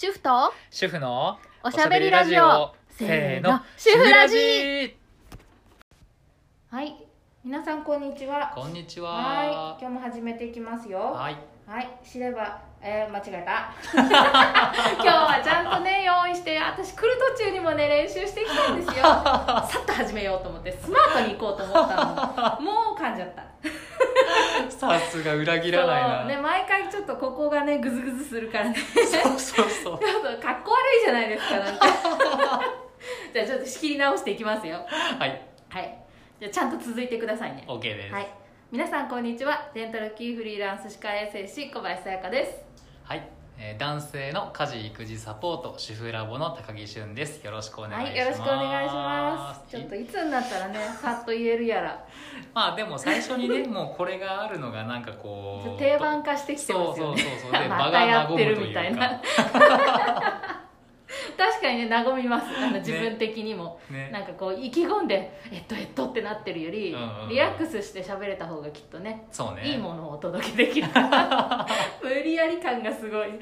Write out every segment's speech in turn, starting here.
主婦と主婦のおしゃべりラジオ。せーの。主婦ラジ。ジ。はい。皆さんこんにちは。こんにちは。い。は今日も始めていきますよ。はい。はい。知ればえー、間違えた。今日はちゃんとね用意して私来る途中にもね練習してきたんですよ。さっと始めようと思ってスマートに行こうと思ったの。もう噛んじゃった さすが裏切らないな、ね毎回ちょっとここがねグズグズするからね。そうそうそう。ちょっとかっこ悪いじゃないですかなんか。じゃあちょっと仕切り直していきますよ。はい。はい。じゃあちゃんと続いてくださいね。OK です。はい。皆さんこんにちは。デンタルキーフリーランス歯科衛生士小林さやかです。はい、えー男性の家事育児サポート主婦ラボの高木俊です。よろしくお願いします。はいよろしくお願いします。ちょっといつになったらねさっと言えるやら。まあでも最初にね もうこれがあるのがなんかこう定番化してきてますよね。そうそうそうそう。で また場がやってる和むというみたいなか確かにね和みます。あの自分的にも、ね。なんかこう意気込んでえっとえっとってなってるより、うんうんうん。リラックスして喋れた方がきっとねそうね。いいものをお届けできる。か ら無理やり感がすごい。い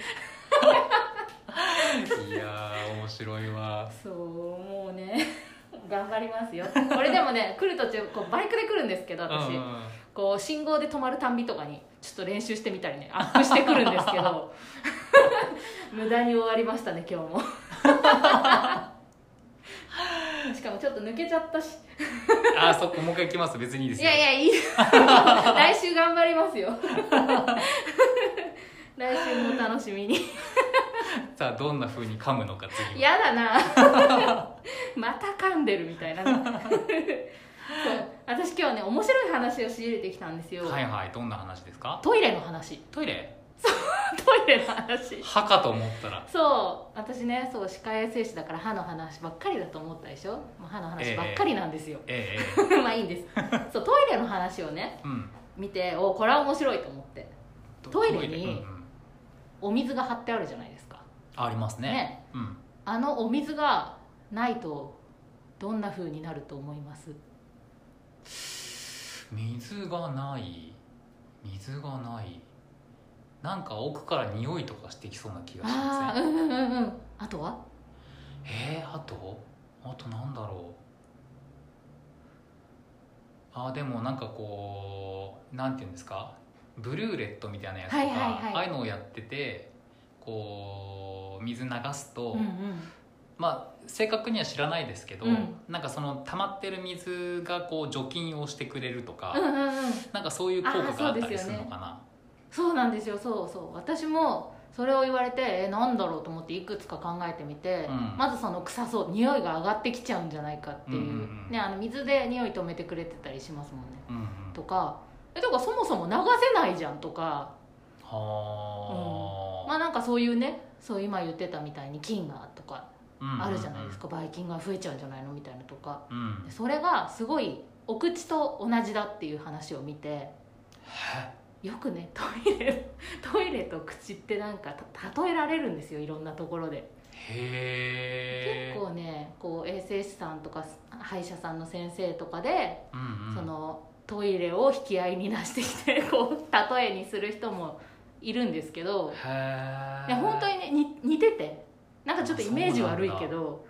やー面白いわ。そうもうね頑張りますよ。これでもね来る途中こうバイクで来るんですけど私、うんうん。こう信号で止まるたんびとかにちょっと練習してみたりねアップしてくるんですけど。無駄に終わりましたね今日も しかもちょっと抜けちゃったし。あそっかもう一回行きます。別にいいですよ。いやいやいい 来週頑張りますよ。来週も楽しみに。さあどんな風に噛むのか次は。やだな。また噛んでるみたいな。そう。私今日ね面白い話を仕入れてきたんですよ、はいはい。どんな話ですか？トイレの話。トイレ？トイレの話。歯かと思ったら。そう私ねそう歯科衛生士だから歯の話ばっかりだと思ったでしょ？もう歯の話ばっかりなんですよ、えええ まあいいんです。そうトイレの話をねえうん。見ておこれは面白いと思って。トイレにお水が張ってあるじゃないですか。ありますね。ね。うん。あのお水がないとどんな風になると思います？水がない。水がないなんか奥から匂いとかしてきそうな気がしません？ああうんうんうんうん。あとは？えー、あと？あとなんだろう？あでもなんかこうなんていうんですか？ブルーレットみたいなやつとか、はいはいはい。ああいうのをやっててこう水流すと、うんうん。まあ正確には知らないですけど、うん。なんかその溜まってる水がこう除菌をしてくれるとか、うんうんうん。なんかそういう効果があったりするのかなそうなんですよ。そうそう。私もそれを言われてえなんだろうと思っていくつか考えてみて、うん。まずその臭そう匂いが上がってきちゃうんじゃないかっていう,、うんうんうん。ね、あの水で匂い止めてくれてたりしますもんね。うんうん。とか。えとかそもそも流せないじゃんとか。はまあなんかそういうねそう今言ってたみたいに菌がとかあ、あるじゃないですか、ばい菌が増えちゃうんじゃないのみたいなとか。うん。でそれがすごいお口と同じだっていう話を見て。へよくね トイレトイレと口ってなんかた例えられるんですよいろんなところで。へえ結構ねこう衛生士さんとか歯医者さんの先生とかで、うんうん、そのトイレを引き合いに出してきて こう例えにする人もいるんですけど。いや本当にねに似てて。なんかちょっとイメージ悪いけど。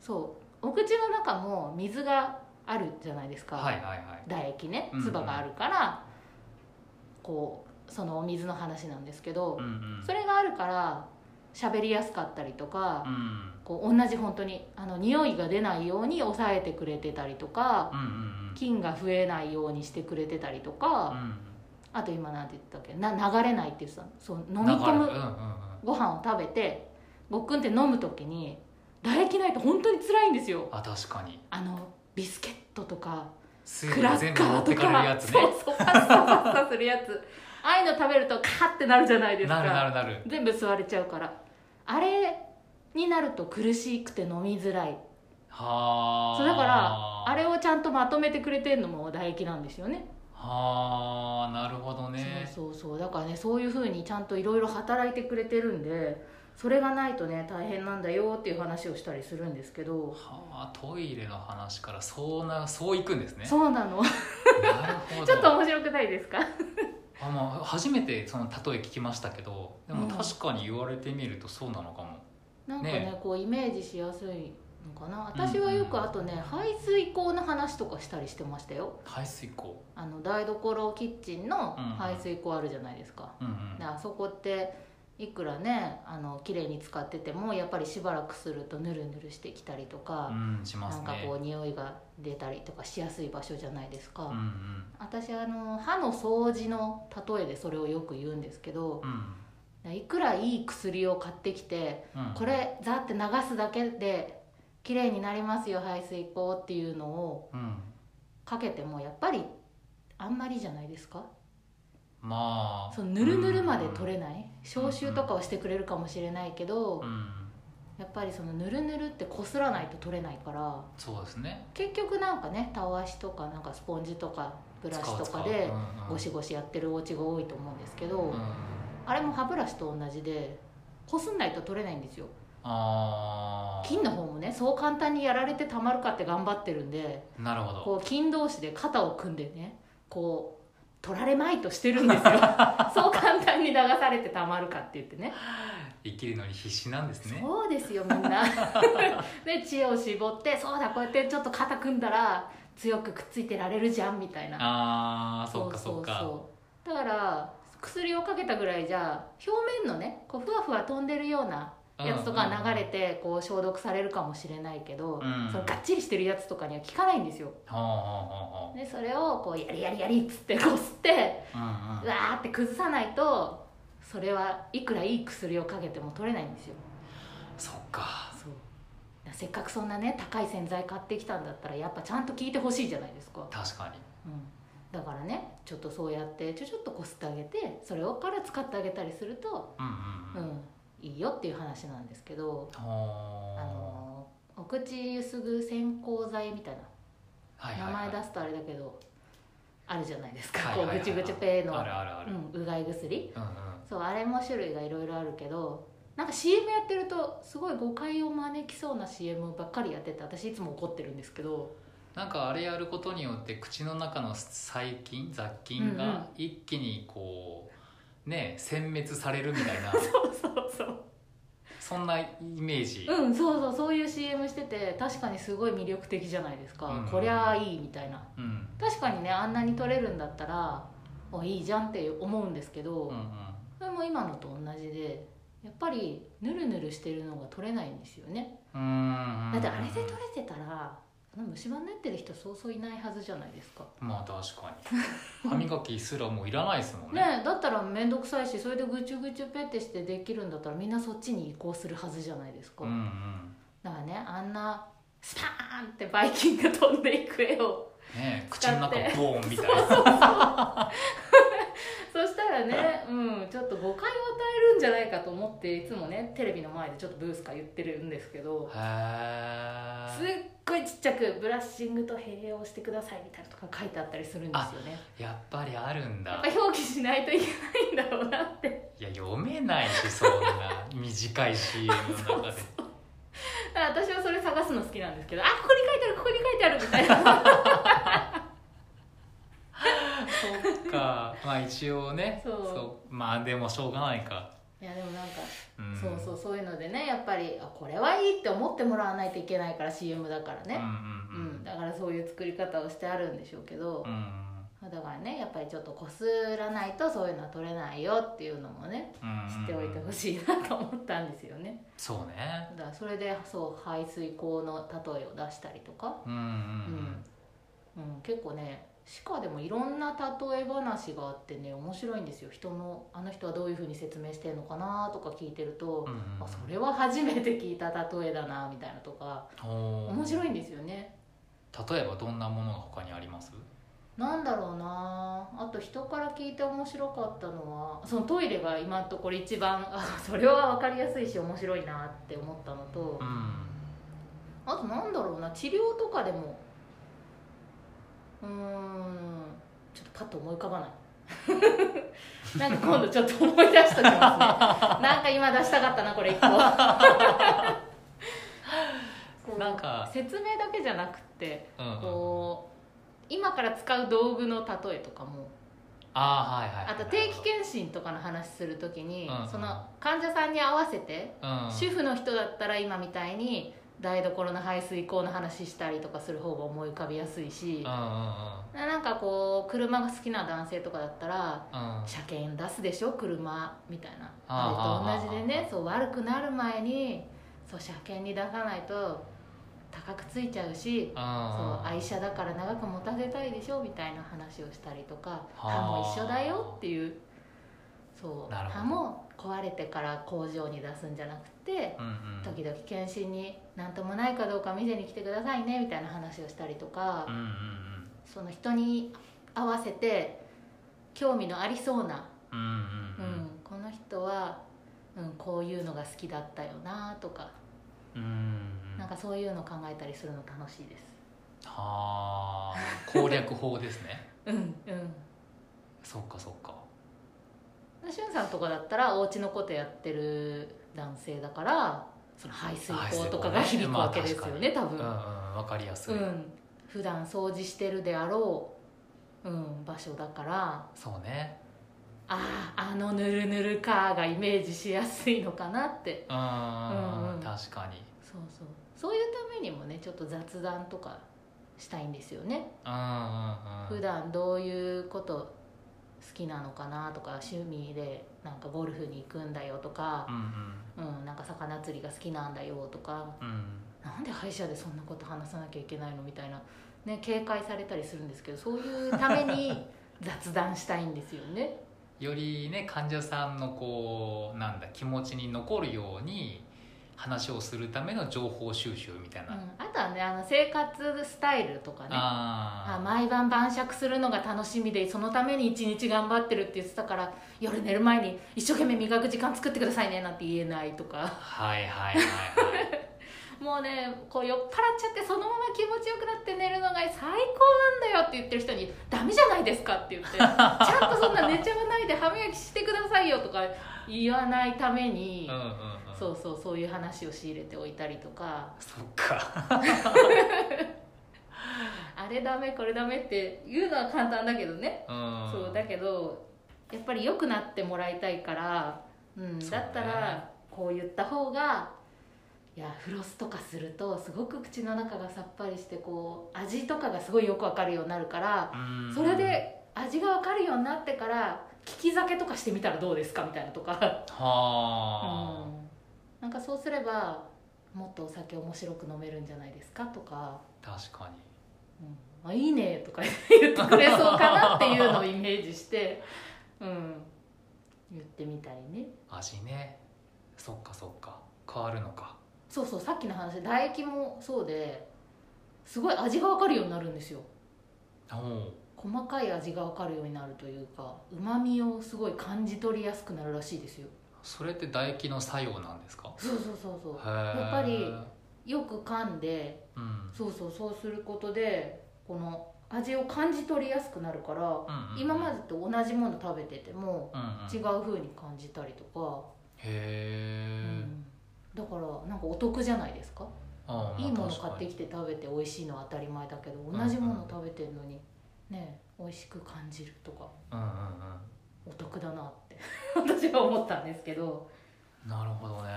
そう。お口の中も水があるじゃないですか、はいはいはい。唾液ね。うんうん。唾があるから、こうそのお水の話なんですけど、うんうん。それがあるから喋りやすかったりとか、うん。こう同じ本当にあの匂いが出ないように抑えてくれてたりとか、うんうん菌が増えないようにしてくれてたりとうんか、うんあと今なんて言ったっけな流れないって言ってたそう飲み込むうんうんうん。ご飯を食べてごっくんって飲む時に唾液ないと本当に辛いんですよ。あ確かに。あのビスケットとか水クラッ分全部カーと持ってかれるかやつね。そうそう。パッサパッサするやつ。ああいうの食べるとカーってなるじゃないですか。なるなるなる。全部吸われちゃうから。あれになると苦しくて飲みづらい。はあ。そうだからあれをちゃんとまとめてくれてるのも唾液なんですよね。はあなるほどね。そうそうそう。だからねそういうふうにちゃんといろいろ働いてくれてるんでそれがないとね大変なんだよっていう話をしたりするんですけど。はあトイレの話からそうなそういくんですね。そうなの。ちょっと面白くないですか？あまあ初めてその例え聞きましたけどでもうん。確かに言われてみるとそうなのかも、なんかねねこうイメージしやすいのかな。私はよくあとね、排水口の話とかしたりしてましたよ。排水口。あの台所キッチンのうん。排水口あるじゃないですか、うんうん。であそこっていくらねあの綺麗に使っててもやっぱりしばらくするとヌルヌルしてきたりとか、うんしますね。なんかこう匂いが出たりとかしやすい場所じゃないですか、うんうん。私あの歯の掃除の例えでそれをよく言うんですけどうん。いくらいい薬を買ってきてうん。これザって流すだけで綺麗になりますよ排水口っていうのをうん。かけてもやっぱりあんまりじゃないですか？まあ。そのぬるぬるまで取れない。消臭とかはしてくれるかもしれないけどうん。やっぱりそのぬるぬるってこすらないと取れないからそうですね。結局なんかねたわしとかなんかスポンジとかブラシとかでゴシゴシやってるお家が多いと思うんですけど、うん。うんあれも歯ブラシと同じでこすんないと取れないんですよ。あ菌の方もねそう簡単にやられてたまるかって頑張ってるんであなるほど。こう菌同士で肩を組んでねこう取られまいとしてるんですよ。そう簡単に流されてたまるかって言ってね。生きるのに必死なんですね。そうですよみんな。で知恵を絞ってそうだこうやってちょっと肩組んだら強くくっついてられるじゃんみたいな。ああそっかそっか。うだから薬をかけたぐらいじゃ表面のねこうふわふわ飛んでるようなやつとか流れてこう消毒されるかもしれないけど、うん。そのがっちりしてるやつとかには効かないんですよ。ほうほうほうほでそれをこうやりやりやりっつってこすってううんうん。うわーって崩さないとそれはいくらいい薬をかけても取れないんですよ。そっか。せっかくそんなね高い洗剤買ってきたんだったらやっぱちゃんと効いてほしいじゃないですか、確かに。うん、だからねちょっとそうやってちょちょっとこすってあげてそれをから使ってあげたりすると、うんうんうん。うん、いいよっていう話なんですけどあのお口ゆすぐ洗香剤みたいな。名はいはいはい。前出すとあれだけどあるじゃないですか、はいはいはいこうぐちぐちペーのうん、うがい薬。うんうん。そうあれも種類がいろいろあるけどなんか CM やってるとすごい誤解を招きそうな CM ばっかりやってて私いつも怒ってるんですけど。なんかあれやることによって口の中の細菌雑菌うんうん。が一気にこうね殲滅されるみたいな。そうそうそう。そんなイメージ。うんそうそうそういう CM してて確かにすごい魅力的じゃないですか、うん。こりゃあいいみたいな。うん。確かにねあんなに取れるんだったらおいいじゃんって思うんですけど、うんうん。それも今のと同じでやっぱりヌルヌルしてるのが取れないんですよね。うーん。だってあれで取れてたら虫歯になってる人そうそういないはずじゃないですか。まあ確かに。歯磨きすらもういらないですもんね。ねだったら面倒くさいしそれでぐちゅぐちゅペってしてできるんだったらみんなそっちに移行するはずじゃないですか、うんうん。だからねあんなスパーンってバイキンが飛んでいく絵をね口の中ボーンみたいな そしたらね、うん、ちょっと誤解を与えるんじゃないかと思っていつもねテレビの前でちょっとブースか言ってるんですけどへすっごいちっちゃく「ブラッシングと併用してください」みたいなとか書いてあったりするんですよね。えやっぱりあるんだ。やっぱ表記しないといけないんだろうなって。いや読めないしそんな短い CM の中で。私はそれ探すの好きなんですけどあここに書いてあるここに書いてあるみたいな そっか。まあ一応ねそう。まあでもしょうがないか、いやでもなんか、うん、そうそうそういうのでねやっぱりあこれはいいって思ってもらわないといけないから CM だからね、うんうんうん。だからそういう作り方をしてあるんでしょうけど。う、んだからねやっぱりちょっとこすらないとそういうのは取れないよっていうのもねうん知っておいてほしいなと思ったんですよね。そうね。だからそれでそう排水口の例えを出したりとか、うん。うん、結構ね歯科でもいろんな例え話があってね面白いんですよ。人のあの人はどういうふうに説明してるのかなとか聞いてると、うんうんあそれは初めて聞いた例えだなみたいなとか面白いんですよね。例えばどんなものが他にあります？なんだろうな。あと人から聞いて面白かったのはそのトイレが今のところ一番あそれは分かりやすいし面白いなって思ったのとうん。あとなんだろうな治療とかでもうーん。ちょっとパッと思い浮かばない。なんか今度ちょっと思い出しときますねなんか今出したかったなこれ一個。なんか。説明だけじゃなくってうんうんこう今から使う道具の例えとかも。ああはいはい。あと定期検診とかの話する時に、うんうん。その患者さんに合わせて、うん。主婦の人だったら今みたいに台所の排水口の話したりとかする方が思い浮かびやすいし。なんかこう車が好きな男性とかだったら車検出すでしょ？車みたいな。あれと同じでね。そう悪くなる前にそう車検に出さないと高くついちゃうしそう愛車だから長く持たせたいでしょ？みたいな話をしたりとかはあ。歯も一緒だよっていう。そう歯も壊れてから工場に出すんじゃなくてうんうん。時々検診に何ともないかどうか見せに来てくださいねみたいな話をしたりとかうんうんその人に合わせて興味のありそうな、うんうんうんううんん、この人は、うん、こういうのが好きだったよなとかうんうんなんかそういうの考えたりするの楽しいです。はあ攻略法ですね。うんうん。そっかそっか。しゅんさんとかだったらお家のことやってる男性だからその排水口とかが響くわけですよね多分。うんうんわかりやすい、うん。普段掃除してるであろう、うん、場所だから。そうね。あああのぬるぬるかがイメージしやすいのかなって。うん。うんうん。確かに。そうそう。そういうためにもねちょっと雑談とかしたいんですよね。うんうんうん。普段どういうこと好きなのかなとか趣味でなんかゴルフに行くんだよとかう、んうん、なんか魚釣りが好きなんだよとかうんうんなんで歯医者でそんなこと話さなきゃいけないのみたいな、ね、警戒されたりするんですけどそういうために 雑談したいんですよね。よりね患者さんのこうなんだ気持ちに残るように話をするための情報収集みたいな、うん、あとはねあの生活スタイルとかね。ああ毎晩晩酌するのが楽しみでそのために一日頑張ってるって言ってたから夜寝る前に一生懸命磨く時間作ってくださいねなんて言えないとか。あはいはいはいはい。もうねこう酔っ払っちゃってそのまま気持ちよくなって寝るのが最高なんだよって言ってる人に「ダメじゃないですか」って言って「ちゃんとそんな寝ちゃわないで歯磨きしてくださいよ」とか言わないために、うんうんうんそうそうそういう話を仕入れておいたりとか。そっか。あれダメこれダメって言うのは簡単だけどね、うん。そうだけどやっぱり良くなってもらいたいから、うん、だったらこう言った方がいやフロスとかするとすごく口の中がさっぱりしてこう味とかがすごいよくわかるようになるからうん。それで味がわかるようになってから利き酒とかしてみたらどうですかみたいなとか、はあ、うん、なんかそうすればもっとお酒面白く飲めるんじゃないですかとか。確かに。うん、あいいねとか言ってくれそうかなっていうのをイメージして、うん、言ってみたりね。味ね。そっかそっか。変わるのか。そうそうさっきの話唾液もそうですごい味が分かるようになるんですよ。細かい味が分かるようになるというかうまみをすごい感じ取りやすくなるらしいですよそれって唾液の作用なんですか？そうそうそうそう。ややっぱりよく噛んでうん。そうそうそうすることでこの味を感じ取りやすくなるから、うんうん今までと同じもの食べててもうんうん。違う風に感じたりとか、へえ、うん。だからなんかお得じゃないですか？いいもの買ってきて食べて美味しいのは当たり前だけどん同じもの食べてるのにね美味しく感じるとか。うんうんお得だなって。私は思ったんですけど。うんなるほどね。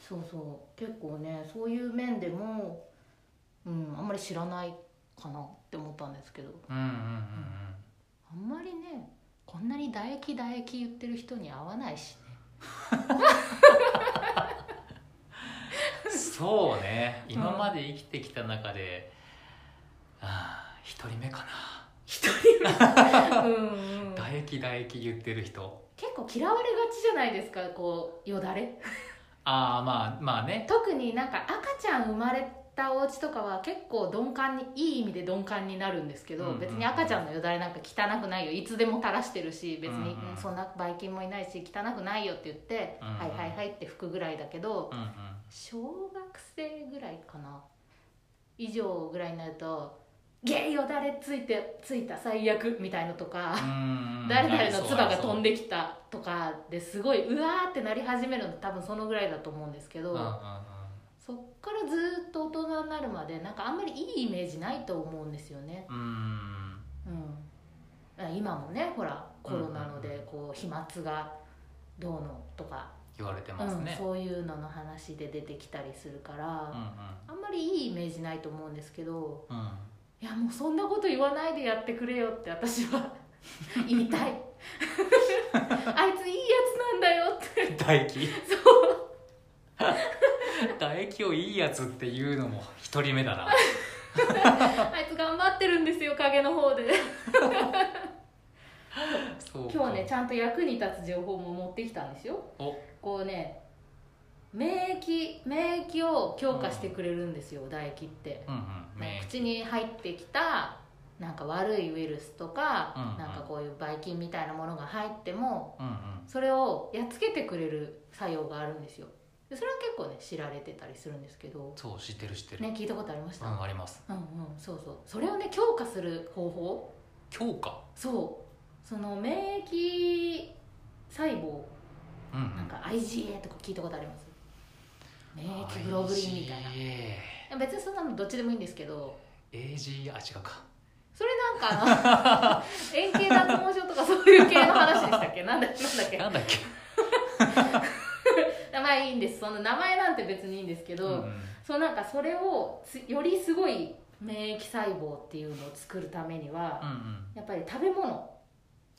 そうそう。結構ねそういう面でも、うん、あんまり知らないかなって思ったんですけど。うんうんうんあんまりねこんなに唾液唾液言ってる人に会わないしね。うんそうね。今まで生きてきた中で、ああ一人目かな一人目 うん、うん、唾液唾液言ってる人。結構嫌われがちじゃないですかこうよだれ。ああまあまあね。特になんか赤ちゃん生まれたお家とかは結構鈍感にいい意味で鈍感になるんですけど、うんうんうん。別に赤ちゃんのよだれなんか汚くないよ。いつでも垂らしてるし別に、うんうん。うんそんなばい菌もいないし汚くないよって言って、うんうん。はいはいはいって拭くぐらいだけどうんうん。小学生ぐらいかな。以上ぐらいになると「ゲイよだれついてついた最悪」みたいのとか。うん。誰々の唾が飛んでできたとかですごいうわーってなり始めるの多分そのぐらいだと思うんですけど、うんうんうん。そっからずっと大人になるまでなんかあんまりいいイメージないと思うんですよね、うん。うん、あ今もねほらコロナのうんでこう飛沫がどうのとか、言われてうん、ますね、そういうのの話で出てきたりするから、うんあんまりいいイメージないと思うんですけどうんうんいやもうそんなこと言わないでやってくれよって私は 言いたい あいついいやつなんだよって。唾液そう。唾液をいいやつっていうのも一人目だな。あいつ頑張ってるんですよ影の方で。今日ねちゃんと役に立つ情報も持ってきたんですよ。お。こうね免疫免疫を強化してくれるんですよ、唾液って、うんうん。口に入ってきたなんか悪いウイルスとか、うんうん。なんかこういうばい菌みたいなものが入ってもうんうん。それをやっつけてくれる作用があるんですよ。でそれは結構ね知られてたりするんですけど。そう知ってる知ってる、ね聞いたことありました、うんあります。うんうんそうそう。それをね強化する方法？強化？そう。その免疫細胞。うんうん。なんか IgA とか聞いたことあります？免疫グロブリンみたいな。別にそんなのどっちでもいいんですけど。AG あ違うか。それなんかあの 円形脱毛症とかそういう系の話でしたっけ？なんだなんだっけ？なんだっけ？まあいいんです。その名前なんて別にいいんですけど、うん。うんそうなんかそれをつよりすごい免疫細胞っていうのを作るためには、うんうん。やっぱり食べ物。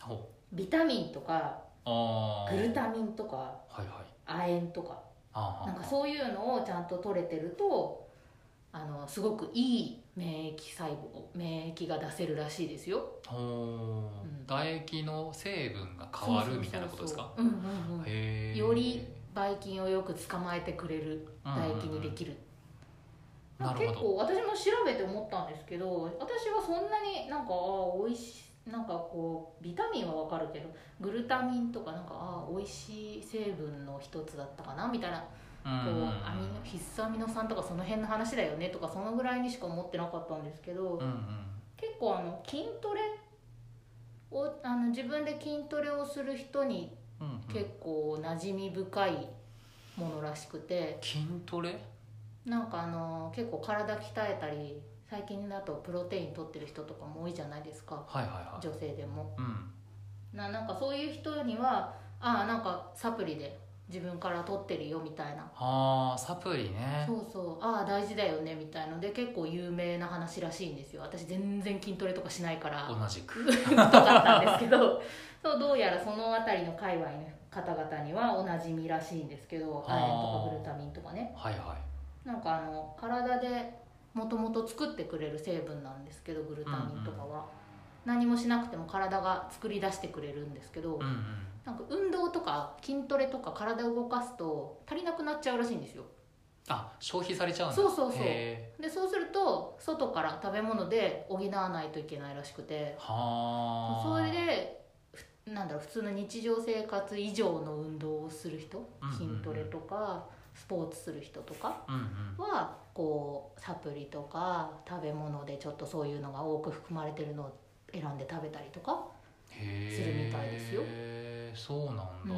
ほビタミンとかグルタミンとかはいはい。亜鉛とかなんかそういうのをちゃんと取れてるとあのすごくいい免疫細胞免疫が出せるらしいですよ。ほう、うん。唾液の成分が変わるみたいなことですか？よりばい菌をよく捕まえてくれる唾液にできる、なるほど。結構私も調べて思ったんですけど私はそんなになんかああ美味しいなんかこうビタミンはわかるけどグルタミンとかなんかああ美味しい成分の一つだったかなみたいなうんうんこうアミノ必須アミノ酸とかその辺の話だよねとかそのぐらいにしか思ってなかったんですけど、うんうん。結構あの筋トレをあの自分で筋トレをする人にうんうん。結構馴染み深いものらしくて筋トレ？なんかあの結構体鍛えたり最近だとプロテイン取ってる人とかも多いじゃないですか。はいはいはい。女性でも。うん。ななんかそういう人にはああなんかサプリで自分から取ってるよみたいな。ああサプリね。そうそう。ああ大事だよねみたいので結構有名な話らしいんですよ。私全然筋トレとかしないから。同じく。太かったんですけど。そうどうやらその辺りの界隈の方々にはおなじみらしいんですけど。あー。亜鉛とかグルタミンとかね。はいはい。なんかあの体でもともと作ってくれる成分なんですけどグルタミンとかは、何もしなくても体が作り出してくれるんですけど、うんうん。なんか運動とか筋トレとか体を動かすと足りなくなっちゃうらしいんですよ。あ消費されちゃうんだ。そうそうそう。へでそうすると外から食べ物で補わないといけないらしくて。ーはあ。それでふなんだろう普通の日常生活以上の運動をする人？うんうんうん。筋トレとかスポーツする人とかはこうサプリとか食べ物でちょっとそういうのが多く含まれてるのを選んで食べたりとか、へするみたいですよえそうなんだ、うん、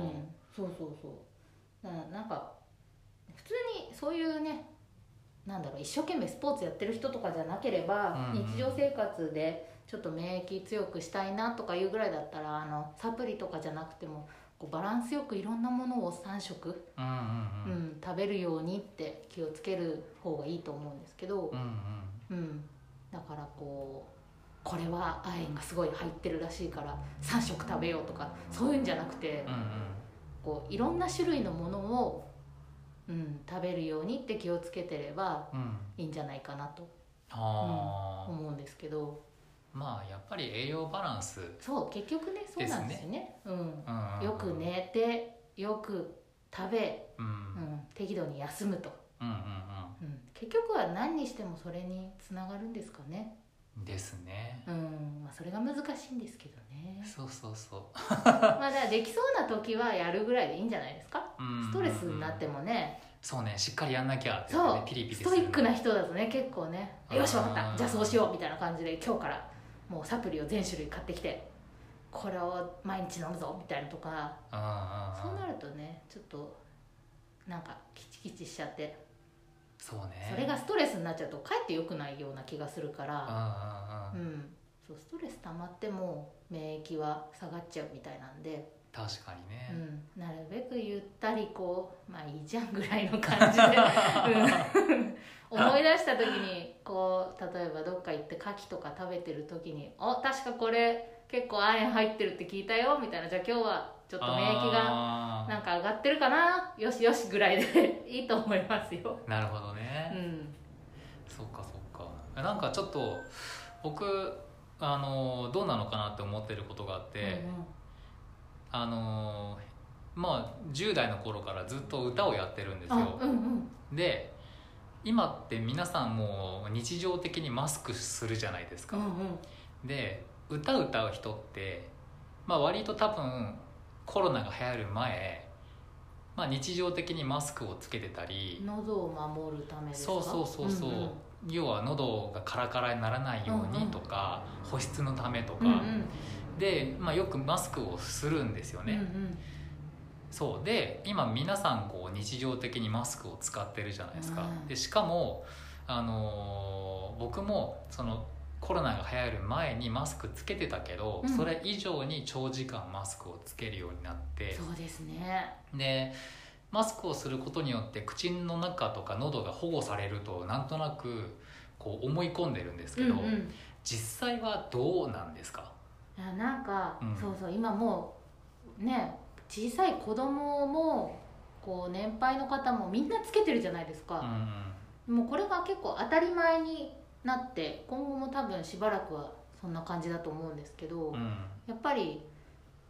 そうそうそう。ななんか普通にそういうねなんだろう一生懸命スポーツやってる人とかじゃなければ、うんうん。日常生活でちょっと免疫強くしたいなとかいうぐらいだったらあのサプリとかじゃなくてもこうバランスよくいろんなものを3食、うんうんううんん食べるようにって気をつける方がいいと思うんですけど、うんうん。うん、だからこうこれは亜鉛がすごい入ってるらしいから3食食べようとかそういうんじゃなくて、うんうん。こういろんな種類のものを、うん、食べるようにって気をつけてればうん。いいんじゃないかなとあー、思うんですけどまあやっぱり栄養バランス、そう結局ねそうなんですよね。うんうん。うん、よく寝てよく食べ、うん。うん、適度に休むと、うんうんうん、結局は何にしてもそれにつながるんですかね。うんですね。うん。まあそれが難しいんですけどね。そうそうそう。まあだからできそうな時はやるぐらいでいいんじゃないですか。うんストレスになってもね、そうねしっかりやんなきゃってそう。ねピリピリストイックな人だとね結構ね。よし分かった。じゃあそうしようみたいな感じで今日からもうサプリを全種類買ってきてこれを毎日飲むぞみたいなとかそうなるとねちょっとなんかキチキチしちゃってそうね。それがストレスになっちゃうとかえって良くないような気がするから、うん、そうストレス溜まっても免疫は下がっちゃうみたいなんで、確かにうね、ん、なるべくゆったりこうまあいいじゃんぐらいの感じで、うん、思い出した時にこう例えばどっか行って牡蠣とか食べてる時に「お確かこれ結構亜鉛入ってるって聞いたよ」みたいな。じゃあ今日はちょっと免疫がなんか上がってるかな？よしよしぐらいで いいと思いますよ。なるほどうね、ん。そっかそっか。なんかちょっと僕あのどうなのかなって思ってることがあって、あのまあ10代の頃からずっと歌をやってるんですうんうん、よ。あうんうん。で今って皆さんもう日常的にマスクするじゃないですか、うんうん。で歌歌う人って、まあ、割と多分コロナが流行る前、まあ、日常的にマスクをつけてたり喉を守るためですか？そうそうそうそう、んん。要は喉がカラカラにならないようにとか、保湿のためとか、うんうんで、まあ、よくマスクをするんですよね、うんうん。そう。で今皆さんこう日常的にマスクを使ってるじゃないですか、うん。でしかも、あのー僕もそのコロナが流行る前にマスクつけてたけど、うん。それ以上に長時間マスクをつけるようになって。そうですね。でマスクをすることによって口の中とか喉が保護されるとなんとなくこう思い込んでるんですけど、うんうん。実際はどうなんですか？なんか、うん。そうそう今もうね小さい子供もこう年配の方もみんなつけてるじゃないですうんか、もうこれが結構当たり前になって今後も多分しばらくはそんな感じだと思うんですけど、うん。うんやっぱり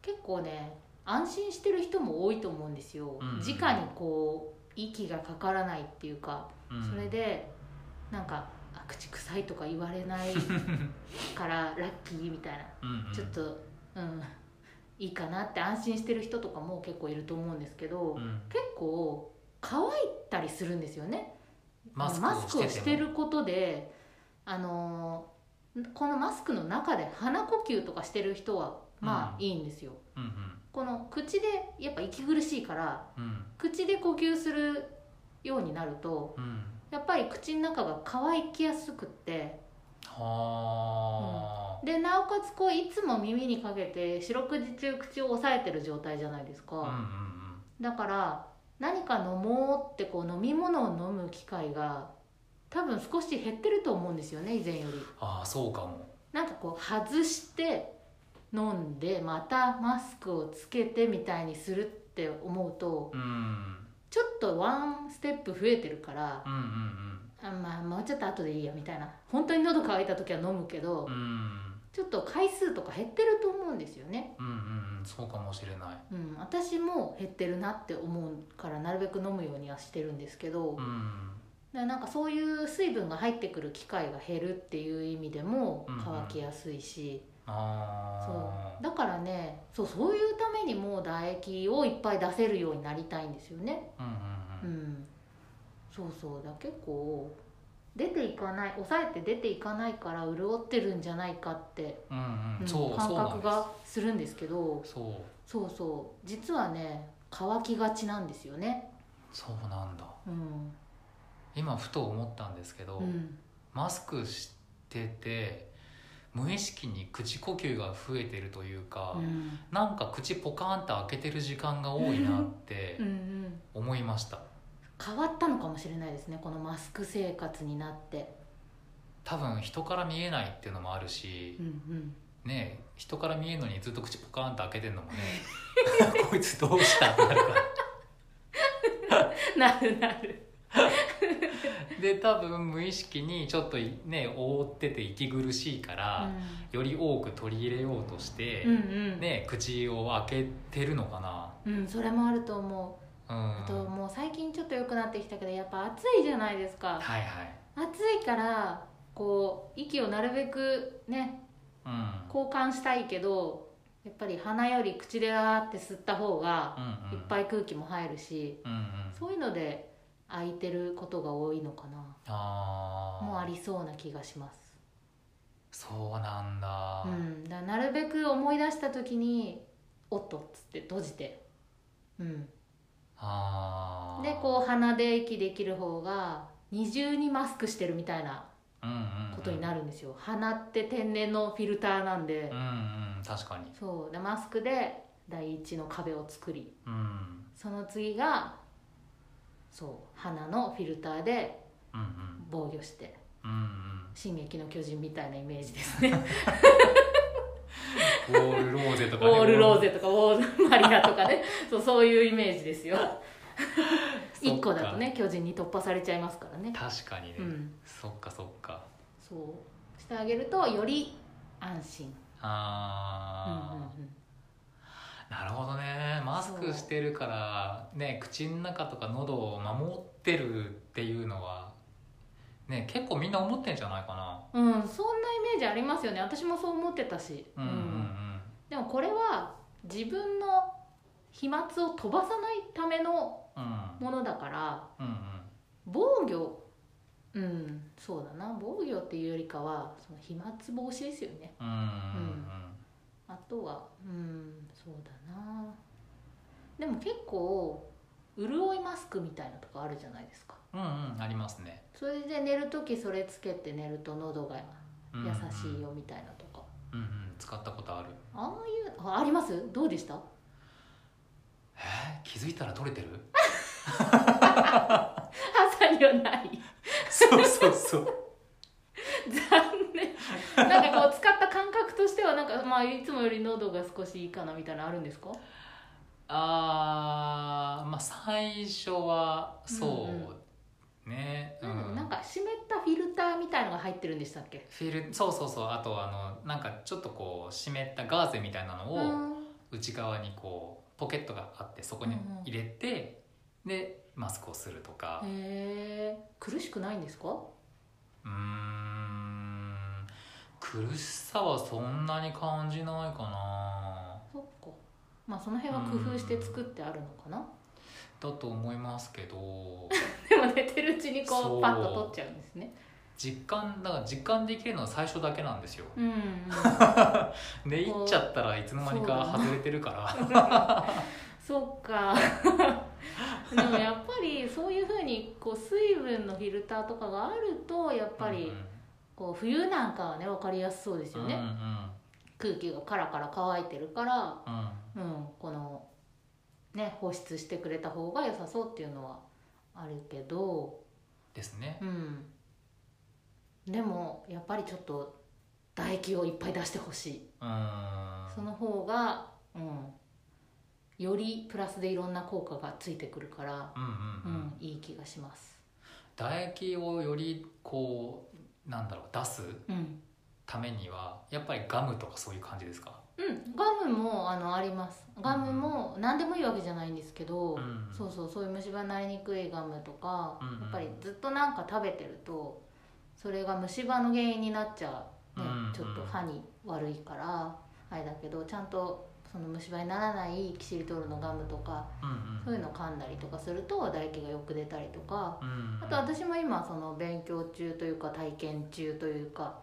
結構ね安心してる人も多いと思うんですよ、うん直にこう息がかからないっていうか、うん。それでなんかあ口臭いとか言われない からラッキーみたいな。うんうん。ちょっとうんいいかなって安心してる人とかも結構いると思うんですけど、うん。結構乾いたりするんですよね。マスクマスクををしてることであのーこのマスクの中で鼻呼吸とかしてる人はまあうん。いいんですよ、うんこの口でやっぱ息苦しいからうんうん。口で呼吸するようになるとうんやっぱり口の中が乾きやすくって。はあ、でなおかつこういつも耳にかけて四六時中口を押さえてる状態じゃないですか、うんうん。だから何か飲もうってこう飲み物を飲む機会が多分少し減ってると思うんですよね以前より。ああそうかも。なんかこう外して飲んでまたマスクをつけてみたいにするって思うとうんちょっとワンステップ増えてるからうんうんあまあもうちょっと後でいいやみたいな。本当に喉乾いた時は飲むけど、うん。うんちょっと回数とか減ってると思うんですよね。うんうんうん。そうかもしれない。うん。私も減ってるなって思うからなるべく飲むようにはしてるんですけど、うん。なんかそういう水分が入ってくる機会が減るっていう意味でもうんうん。乾きやすいし、あそあう。だからねそうそういうためにも唾液をいっぱい出せるようになりたいんですよね。うんうんうん。うん。そうそう。だ結構出ていかない抑えて出ていかないから潤ってるんじゃないかって、うんうん。うんそう感覚がするんですけどそう。そうそう。実はね乾きがちなんですよね。そうなんだ。うん。今ふと思ったんですけど、うん。マスクしてて無意識に口呼吸が増えてるというか、うん。なんか口ポカーンと開けてる時間が多いなってうんうん。思いました。変わったのかもしれないですねこのマスク生活になって。多分人から見えないっていうのもあるしうんうん。ね人から見えるのにずっと口ポカーンと開けてるのもね こいつどうしたってなるからなるなるで多分無意識にちょっとね覆ってて息苦しいから、より多く取り入れようとして、うんうん。ね口を開けてるのかな。うんそれもあると思う。うん。あともう最近ちょっと良くなってきたけどやっぱ暑いじゃないですか。はいはい。暑いからこう息をなるべくねうん。交換したいけどやっぱり鼻より口であーって吸った方がうんうん。いっぱい空気も入るし、うんうん。そういうので空いてることが多いのかな。ああもうありそうな気がします。そうなんだ、うん、だなるべく思い出した時に「おっと」っつって閉じて、うん、ああでこう鼻で息できる方が二重にマスクしてるみたいなことになるんですよ、鼻って天然のフィルターなんで、うんうん確かに。そう。でマスクで第一の壁を作り。うん。その次がそう鼻のフィルターでうんうん。防御してうんうん「進撃の巨人」みたいなイメージですね。ウォールローゼとかォールローゼとかウォールマリナとかね。そうそういうイメージですよ。そっか1個だとね巨人に突破されちゃいますからね。確かにね、うん。そっかそっか。そう。してあげるとより安心。うんあうんうん。ー、なるほどね。マスクしてるからね口の中とか喉を守ってるっていうのはね結構みんな思ってんじゃないかな。うん、そんなイメージありますよね。私もそう思ってたし、うんうんでもこれは自分の飛沫を飛ばさないためのうん。うんものだからうんうん。防御うんそうだな。防御っていうよりかはその飛沫防止ですよね。うん。うん。あとはうんそうだな。でも結構潤いマスクみたいなとかあるじゃないですか。うんうんうんありますね。それで寝る時それつけて寝ると喉がうんうん優しいよみたいなとか、うんうん使ったことある。ああいうああります？どうでした？えー気づいたら取れてる？朝にはない。そうそうそう。残念。なんかこう使った感覚としてはなんかまあいつもより喉が少しいいかなみたいなのあるんですか？あーまあ最初はそうね、うんなんか湿ったフィルターみたいのが入ってるんでしたっけ？フィルそうそうそう。あとあのなんかちょっとこう湿ったガーゼみたいなのをうん。内側にこうポケットがあってそこに入れて、でマスクをするとか。へえ苦しくないんですか？うーん苦しさはそんなに感じないかな。そっか。まあその辺は工夫して作ってあるのかな。だと思いますけど。でも寝てるうちにこそううパッと取っちゃうんですね。実感だから実感できるのは最初だけなんですよ。うんうん でいっちゃったらいつの間にか外れてるから。そっか。でもやっぱりそういうふうにこう水分のフィルターとかがあるとやっぱりこう冬なんかはね分かりやすそうですよね、うんうん空気がカラカラ乾いてるから、うんうん、このね保湿してくれた方が良さそうっていうのはあるけど。ですね。うん。でもやっぱりちょっと唾液をいっぱい出してほしい。うん。その方が、うん、よりプラスでいろんな効果がついてくるから、うんうんううんん、いい気がします。唾液をよりこうなんだろう出すうん、ためにはやっぱりガムとかそういう感じですか？うん、ガムもあのあります。ガムも何でもいいわけじゃないんですけど、うん。そうそうそういう虫歯になりにくいガムとか、うんうん。やっぱりずっとなんか食べてるとそれが虫歯その虫歯にならないキシリトールのガムとかうんうん。そういうの噛んだりとかすると唾液がよく出たりとかうんあと私も今その勉強中というか体験中というか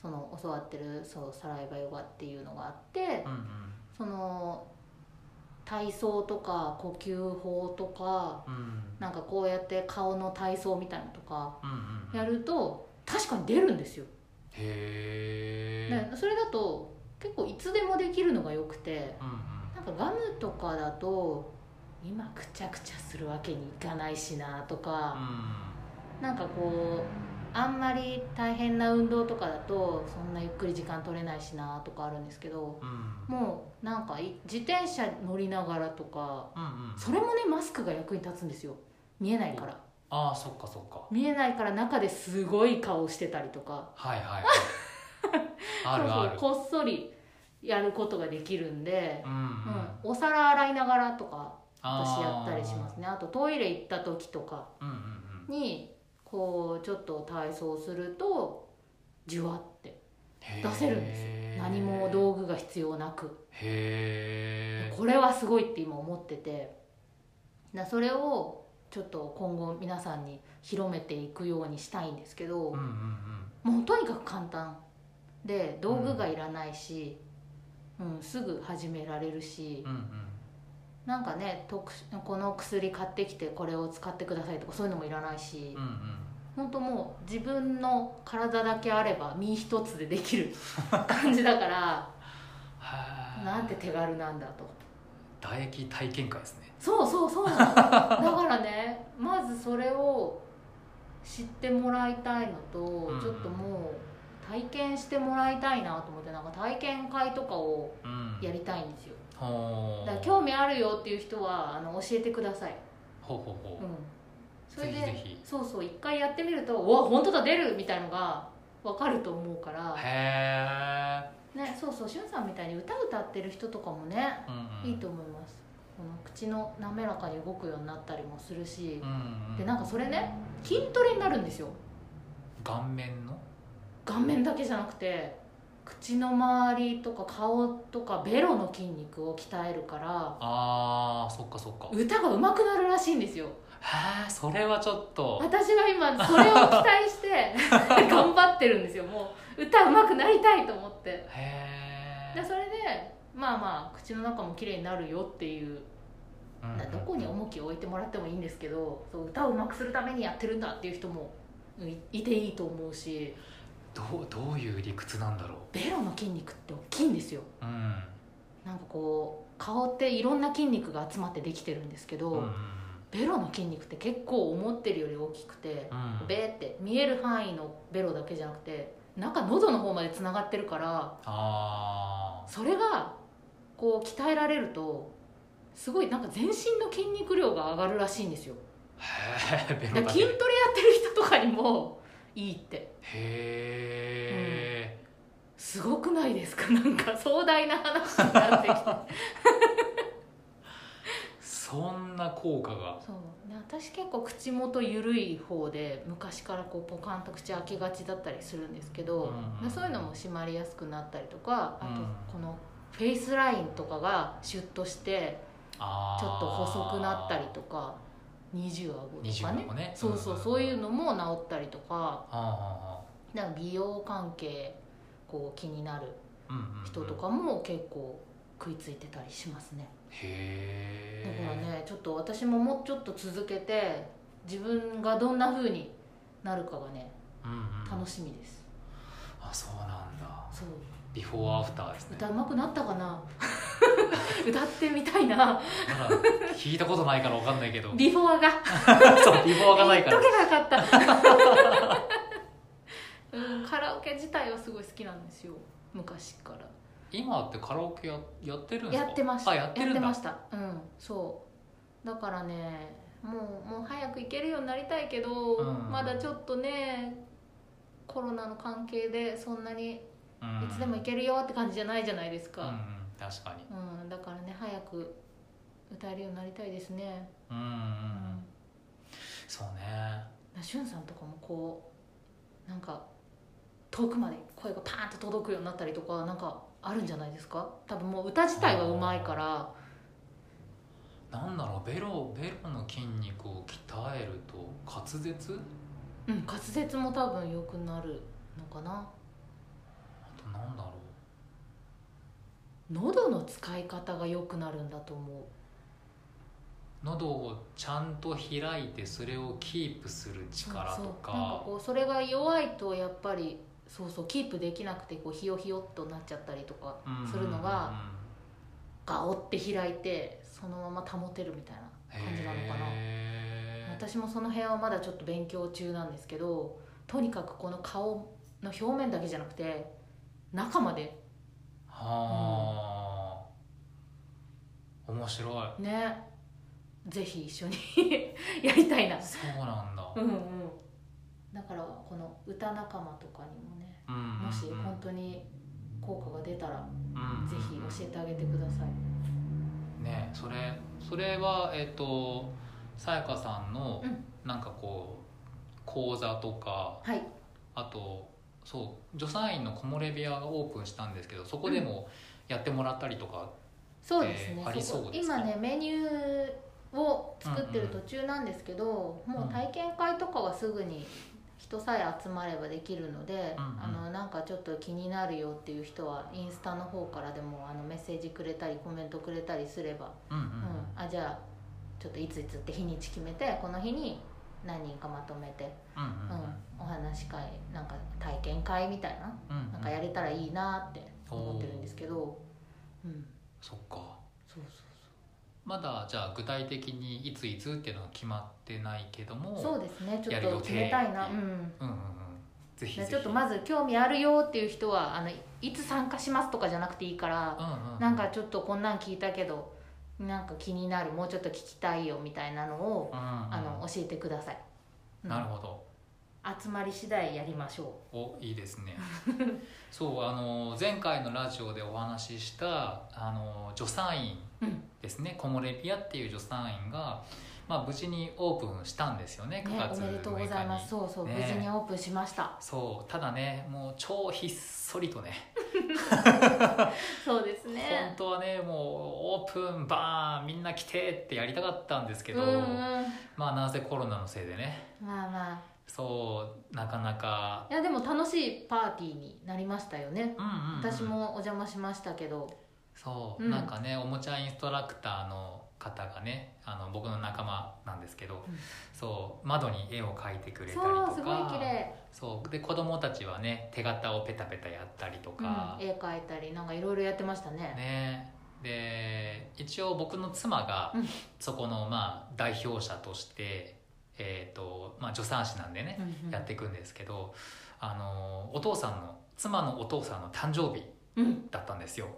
その教わってるそうサライバヨガっていうのがあってうんうんその体操とか呼吸法とかうんなんかこうやって顔の体操みたいなのとかうんうんやると確かに出るんですよ、へえでそれだと結構いつでもできるのがよくてうんうん。なんかガムとかだと今くちゃくちゃするわけにいかないしなとか、なんかこうあんまり大変な運動とかだとそんなゆっくり時間取れないしなとかあるんですけどうん。うんもうなんかい自転車乗りながらとかうんうん。それもねマスクが役に立つんですよ。見えないから。ああそっかそっか。見えないから中ですごい顔してたりとか。はいはいはいあるある。そうそうこっそりやることができるんで、うんうん。うんお皿洗いながらとかあ私やったりしますね。あとトイレ行った時とかうんうんうん。にこうちょっと体操するとじゅわってへー。出せるんですよ。何も道具が必要なく。へえこれはすごいって今思ってて。だそれをちょっと今後皆さんに広めていくようにしたいんですけど、うんうんうん。もうとにかく簡単で道具がいらないし、うん。すぐ始められるし、うんうん。なんかね特殊この薬買ってきてこれを使ってくださいとかそういうのもいらないしうん、うん。本当もう自分の体だけあれば身一つでできる 感じだからなんて手軽なんだと。唾液体験会ですね。そうそうそうなの。だからねまずそれを知ってもらいたいのと、うん。ちょっともう体験してもらいたいなと思ってなんか体験会とかをうん。やりたいんですよ。ほだから興味あるよっていう人はあの教えてください、ほうほうほう、うん、それでそうそう一回やってみると「うわ本当だ出る!」みたいのが分かると思うから。へえ、ねそうそうしゅんさんみたいに歌歌ってる人とかもねうんうん、いいと思います。この口の滑らかに動くようになったりもするし。うんうん、でなんかそれね筋トレになるんですよ。顔面の顔面だけじゃなくて口の周りとか顔とかベロの筋肉を鍛えるからあーそっかそっか。へ歌が上手くなるらしいんですよ。えそれはちょっと。私は今それを期待して 頑張ってるんですよ。もう歌上手くなりたいと思って。へえでそれでまあまあ口の中も綺麗になるよっていうどこに重きを置いてもらってもいいんですけどそう歌を上手くするためにやってるんだっていう人もいいていいと思うしどうどういう理屈なんだろベロの筋肉って大きいんですよ。ううん。なんかこう顔っていろんな筋肉が集まってできてるんですけど、うんうんベロの筋肉って結構思ってるより大きくて、うん。ベーって見える範囲のベロだけじゃなくて中喉の方までつながってるからあそれがこう鍛えられるとすごいなんか全身の筋肉量が上がるらしいんですよ。あへえベだロ筋トレやってる人とかにもいいって。へえ、すごくないですか？なんか壮大な話になってきて。そんな効果が。そう。ね私結構口元緩い方で昔からこうポカンと口開けがちだったりするんですけど、うんでそういうのも締まりやすくなったりとかあうん。とこのフェイスラインとかがシュッとしてちょっと細くなったりとか二重顎とかね。顎ね。そうそううんそういうのも治ったりとか。あなんか美容関係こう気になる人とかも結構食いついてたりしますね。へだえからねちょっと私ももうちょっと続けて自分がどんな風になるかがねうんうん、楽しみです、あそうなんだ。そう。ビフォーアフターですね。歌うまくなったかな？歌ってみたいな。聞いたことないからわかんないけど。ビフォアが。そうビフォーがないから。言っとけばよかった。うんカラオケ自体はすごい好きなんですよ。昔から。今ってカラオケややってるんですか？やってました。あやってるんだ。ました。うんそう。だからねもうもう早く行けるようになりたいけど、うん。まだちょっとねコロナの関係でそんなにうん。いつでも行けるよって感じじゃないじゃないですか、うんうん確かに。うんだからね早く歌えるようになりたいですね、うんうんうん。そうね。だしゅんさんとかもこうなんか遠くまで声がパーンと届くようになったりとかなんかあるんじゃないですか？多分もう歌自体はうまいから。なんだろうベロベロの筋肉を鍛えると滑舌？うん滑舌も多分良くなるのかな。あとなんだろ喉の使い方が良くなるんだと思う。う喉をちゃんと開いてそれをキープする力とそうそう。なんかかこうそれが弱いとやっぱりそうそうキープできなくてこうひよひよっとなっちゃったりとかするのがガオって開いてそのまま保てるみたいな感じなのかな。私もその辺はまだちょっと勉強中なんですけどとにかくこの顔の表面だけじゃなくて中まではあ、面白い。ね。ぜひ一緒に やりたいな。そうなんだ、うんうん。だからこの歌仲間とかにもねうんうんうん。もし本当に効果が出たらうんぜひ教えてあげてください。ねそれそれはえっ、とさやかさんのうん。なんかこう講座とかはい。あとそう助産院の木漏れ部屋がオープンしたんですけどそこでもやってもらったりとか、そうですね、えーありそうこですか？今ねメニューを作ってる途中なんですけど、もう体験会とかはすぐに人さえ集まればできるので、うんうん。あのなんかちょっと気になるよっていう人はインスタの方からでもあのメッセージくれたりコメントくれたりすれば、うんうん。うん。あじゃあちょっといついつって日にち決めてこの日に何人かまとめて、うんうんうん。お話し会なんか体験会みたいな。うんうん。なんかやれたらいいなって思ってるんですけど、うん、そっか。そうまだじゃあ具体的にいついつっていうのは決まってないけどもそうそうそうですね。ちょっと決めたいな、うん、うんうんうん。ぜひぜひ。ちょっとまず興味あるよっていう人はあのいつ参加しますとかじゃなくていいから、うんうん。なんかちょっとこんなん聞いたけどなんか気になるもうちょっと聞きたいよみたいなのを、うんうんあの教えてください、うん。なるほど。集まり次第やりましょおいいですね。そうあの前回のラジオでお話ししたあの助産院う、うんですね。コモレピアっていう助産院が、まあ、無事にオープンしたんですよね。9ね、月6日に、おめでとうございます。そうそう、ね。無事にオープンしました。そうただねもう超ひっそりとね そうです本当はねもうオープンバーンみんな来てってやりたかったんですけど、うんうん。まあなぜコロナのせいでね。まあまそうなかなか。あいやでも楽しいパーティーになりましたよね、うんうん、うん、私もお邪魔しましたけど。そう、うん。なんかねおもちゃインストラクターの方がねあの僕の仲間なんですけど、うん。そう窓に絵を描いてくれたりとかそうすごい綺麗、そうで子供たちはね手形をペタペタやったりとかうん、、絵描いたりなんかいろいろやってましたね。ね。で一応僕の妻がうん。そこのまあ代表者として、えーとまあ、助産師なんでね、うんうん。やっていくんですけどあのお父さんの妻のお父さんの誕生日うん。だったんですよ。誕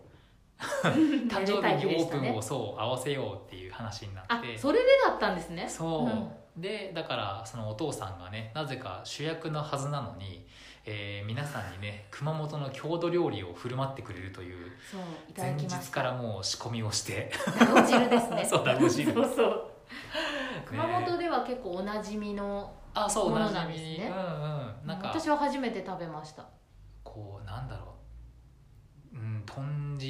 誕生日にオープンをそう合わせようっていう話になあって。それでだったんですね。そう、うん。でだからそのお父さんがねなぜか主役のはずなのに、えー皆さんにね熊本の郷土料理を振る舞ってくれるというそういただ前日からもう仕込みをして。ダゴ汁ですね。そうダゴ汁。そうそう。熊本では結構おなじみの、あそうものおなじみ。なんですね。うんうん。なんか私は初めて食べました。こうなんだろう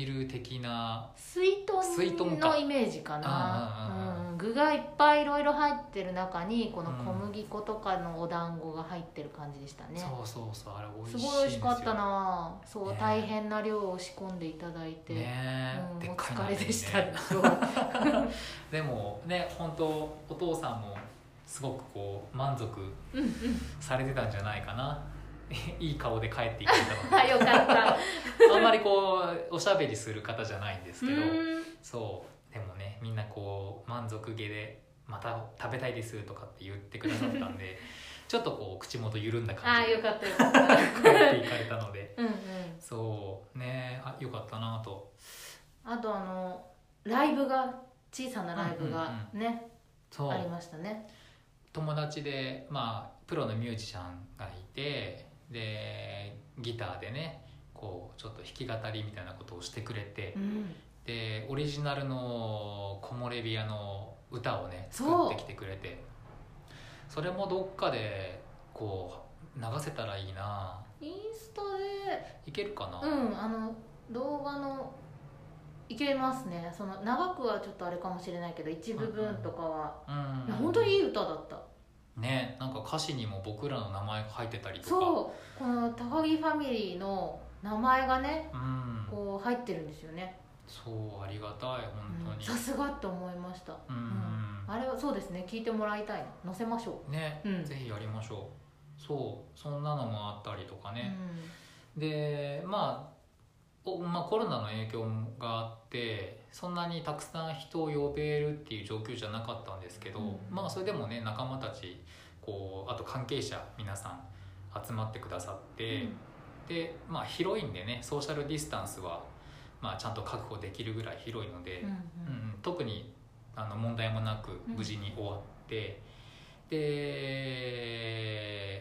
汁的な。水水豚のイメージかな。うんうんうん。うん具がいっぱいいろいろ入ってる中にこの小麦粉とかのお団子が入ってる感じでしたね、そうそうそうあれ美す味しいんですよ。ごい美味しかったな。そう、ね大変な量を仕込んでいただいて、ね。え、うん、お疲れでした鍋にねでもね本当お父さんもすごくこう満足うんうん。されてたんじゃないかな いい顔で帰っていかれたので。あ よかった。あんまりこうおしゃべりする方じゃないんですけど。うん。そう。でもねみんなこう満足げで「また食べたいです」とかって言ってくださったんで ちょっとこう口元緩んだあ感じでよかったよかった。帰っていかれたので。うんうん。そう。ねあよかったなと。あとあのライブが小さなライブがうん。ね、そう。ありましたね。友達でまあプロのミュージシャンがいてでギターでねこうちょっと弾き語りみたいなことをしてくれて、うん。でオリジナルの木漏れ日屋の歌をね作ってきてくれてそれもどっかでこう流せたらいいな。インスタで。いけるかな、うんあの動画のいけますね。その長くはちょっとあれかもしれないけど一部分とかは、うん。いや本当にいい歌だったねなんか歌詞にも僕らの名前が入ってたりとか。そうこの高木ファミリーの名前がねうん。こう入ってるんですよね。そうありがたい本当に。うん。さすがって思いました。うん、あれはそうですね聞いてもらいたいな。載せましょね、うん。ぜひやりましょう。そうそんなのもあったりとかう、ね、でまあおまあ、コロナの影響があってそんなにたくさん人を呼べるっていう状況じゃなかったんですけど、うん。まあそれでもね仲間たちこうあと関係者皆さん集まってくださって、でまあ広いんでねソーシャルディスタンスは、まあ、ちゃんと確保できるぐらい広いので、うんうん。うんうん特にあの問題もなく無事に終わって、で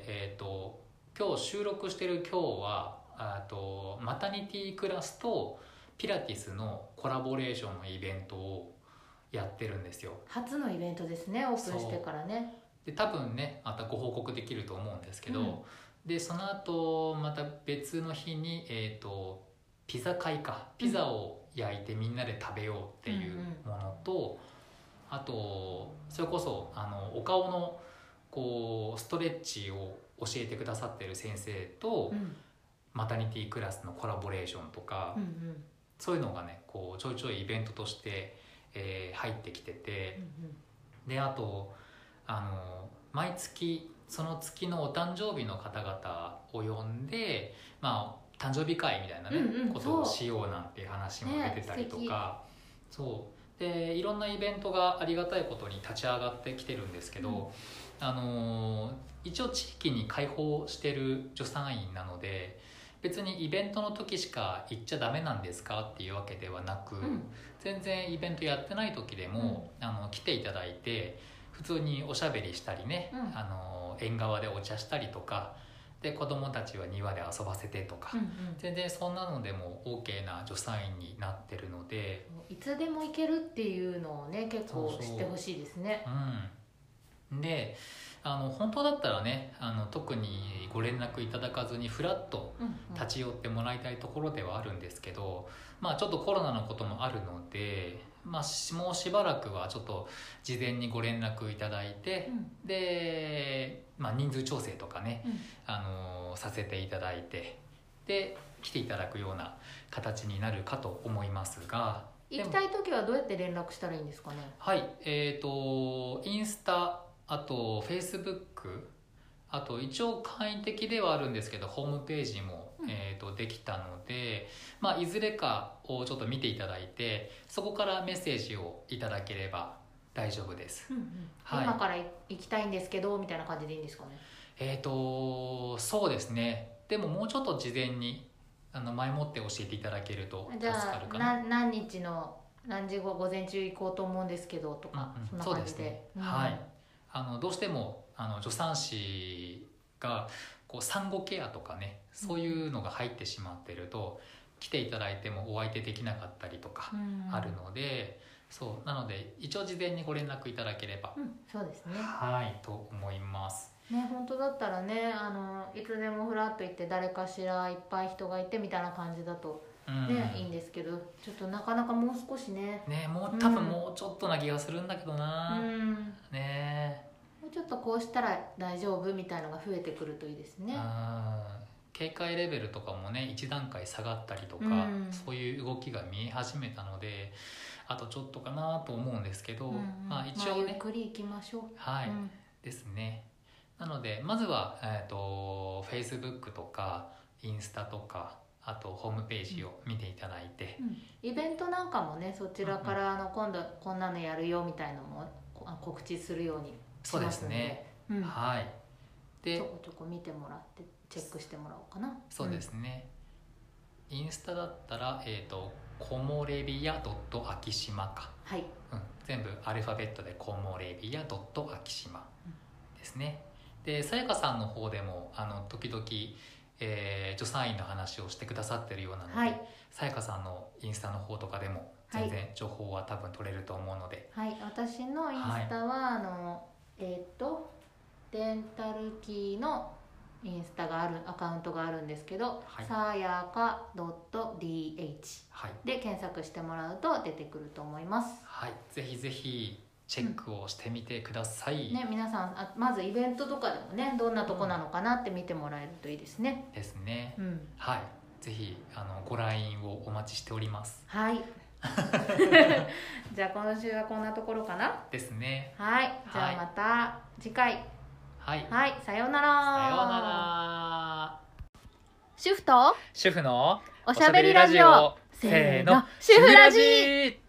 えっ、と今日収録してる今日はあとマタニティクラスとピラティスのコラボレーションのイベントをやってるんですよ。初のイベントですねオープンしてからね。で多分ねまたご報告できると思うんですけど、うん。でその後また別の日に、えー、とピザ会か。ピザを焼いてみんなで食べようっていうものと、あとそれこそあのお顔のこうストレッチを教えてくださってる先生と、うんマタニティクラスのコラボレーションとか、うんうんそういうのがねこうちょいちょいイベントとして、えー入ってきてて。うんであとあの毎月その月のお誕生日の方々を呼んでまあ誕生日会みたいなね、うんうんことをしようなんていう話も出てたりとか、そう。でいろんなイベントがありがたいことに立ち上がってきてるんですけど、うん。あのー一応地域に開放してる助産院なので別にイベントの時しか行っちゃダメなんですかっていうわけではなく、うん。全然イベントやってない時でも、あの来ていただいて普通におしゃべりしたりね、うん。あの縁側でお茶したりとかで子供たちは庭で遊ばせてとか、うんうん。全然そんなのでも OK な助産院になってるので、いつでも行けるっていうのをね結構そうそう。知ってほしいですね。うん、であの本当だったらねあの特にご連絡いただかずにフラッとうんうん。立ち寄ってもらいたいところではあるんですけど、まあ、ちょっとコロナのこともあるので、まあ、しもうしばらくはちょっと事前にご連絡いただいて、で、まあ、人数調整とかね、うん。あのさせていただいてで来ていただくような形になるかと思いますが行きたい時はどうやって連絡したらいいんですかね？はいえー、とインスタあとフェイスブックあと一応簡易的ではあるんですけどホームページも、うん。えー、とできたので、まあ、いずれかをちょっと見ていただいてそこからメッセージをいただければ大丈夫です。うんうん。はい。今から行きたいんですけどみたいな感じでいいんですかね？えー、とそうですね。でももうちょっと事前にあの前もって教えていただけると助かるかな。な何日の何時後午前中行こうと思うんですけどとか、うんうん。そんな感じで。そうですね。はいあのどうしてもあの助産師がこう産後ケアとかねそういうのが入ってしまってると来ていただいてもお相手できなかったりとかうん。あるので、そうなので一応事前にご連絡いただければ、うんそうですね。はいと思います。ね本当だったらねあのいつでもフラッと行って誰かしらいっぱい人がいてみたいな感じだとうんね、いいんですけどちょっとなかなかもう少しね。ねもう多分もうちょっとな気がするんだけどうな、ん。ね。もうちょっとこうしたら大丈夫みたいのが増えてくるといいですね。うん警戒レベルとかもね一段階下がったりとか、うん。そういう動きが見え始めたのであとちょっとかなと思うんですけど、うんうん。まあ一応ゆっね、くり行きましょう。はい、うん。ですね。なのでまずは、えー、と Facebook とかインスタとかあとホームページを見ていただいて、うん。イベントなんかもねそちらからあの今度こんなのやるよみたいのも告知するようにしそうですね、うん、はい。でちょこちょこ見てもらってチェックしてもらおうかな。そうですね、インスタだったらえっ、とコモレビアドット秋島かうんはい。うん、全部アルファベットでコモレビアドット秋島ですね。でさやかさんの方でもあの時々、えー助産院の話をしてくださってるようなので、はい。さやかさんのインスタの方とかでも全然情報は多分取れると思うので、はい、私のインスタは、あのえっ、とデンタルキーのインスタがあるアカウントがあるんですけど、はい。さやか .dh はい、で検索してもらうと出てくると思います。はい、ぜひぜひチェックをしてみてください、ね、皆さんあまずイベントとかでもねどんなとこなのかなって見てもらえるといいですね。ですね、うん、はい。ぜひあのご来院をお待ちしております。はい。じゃあ今週はこんなところかな？ですね。はい。じゃあまた次回。はい、はい、さようなら。さようなら。主婦と主婦のおしゃべりラジオ。せーの、主婦ラジ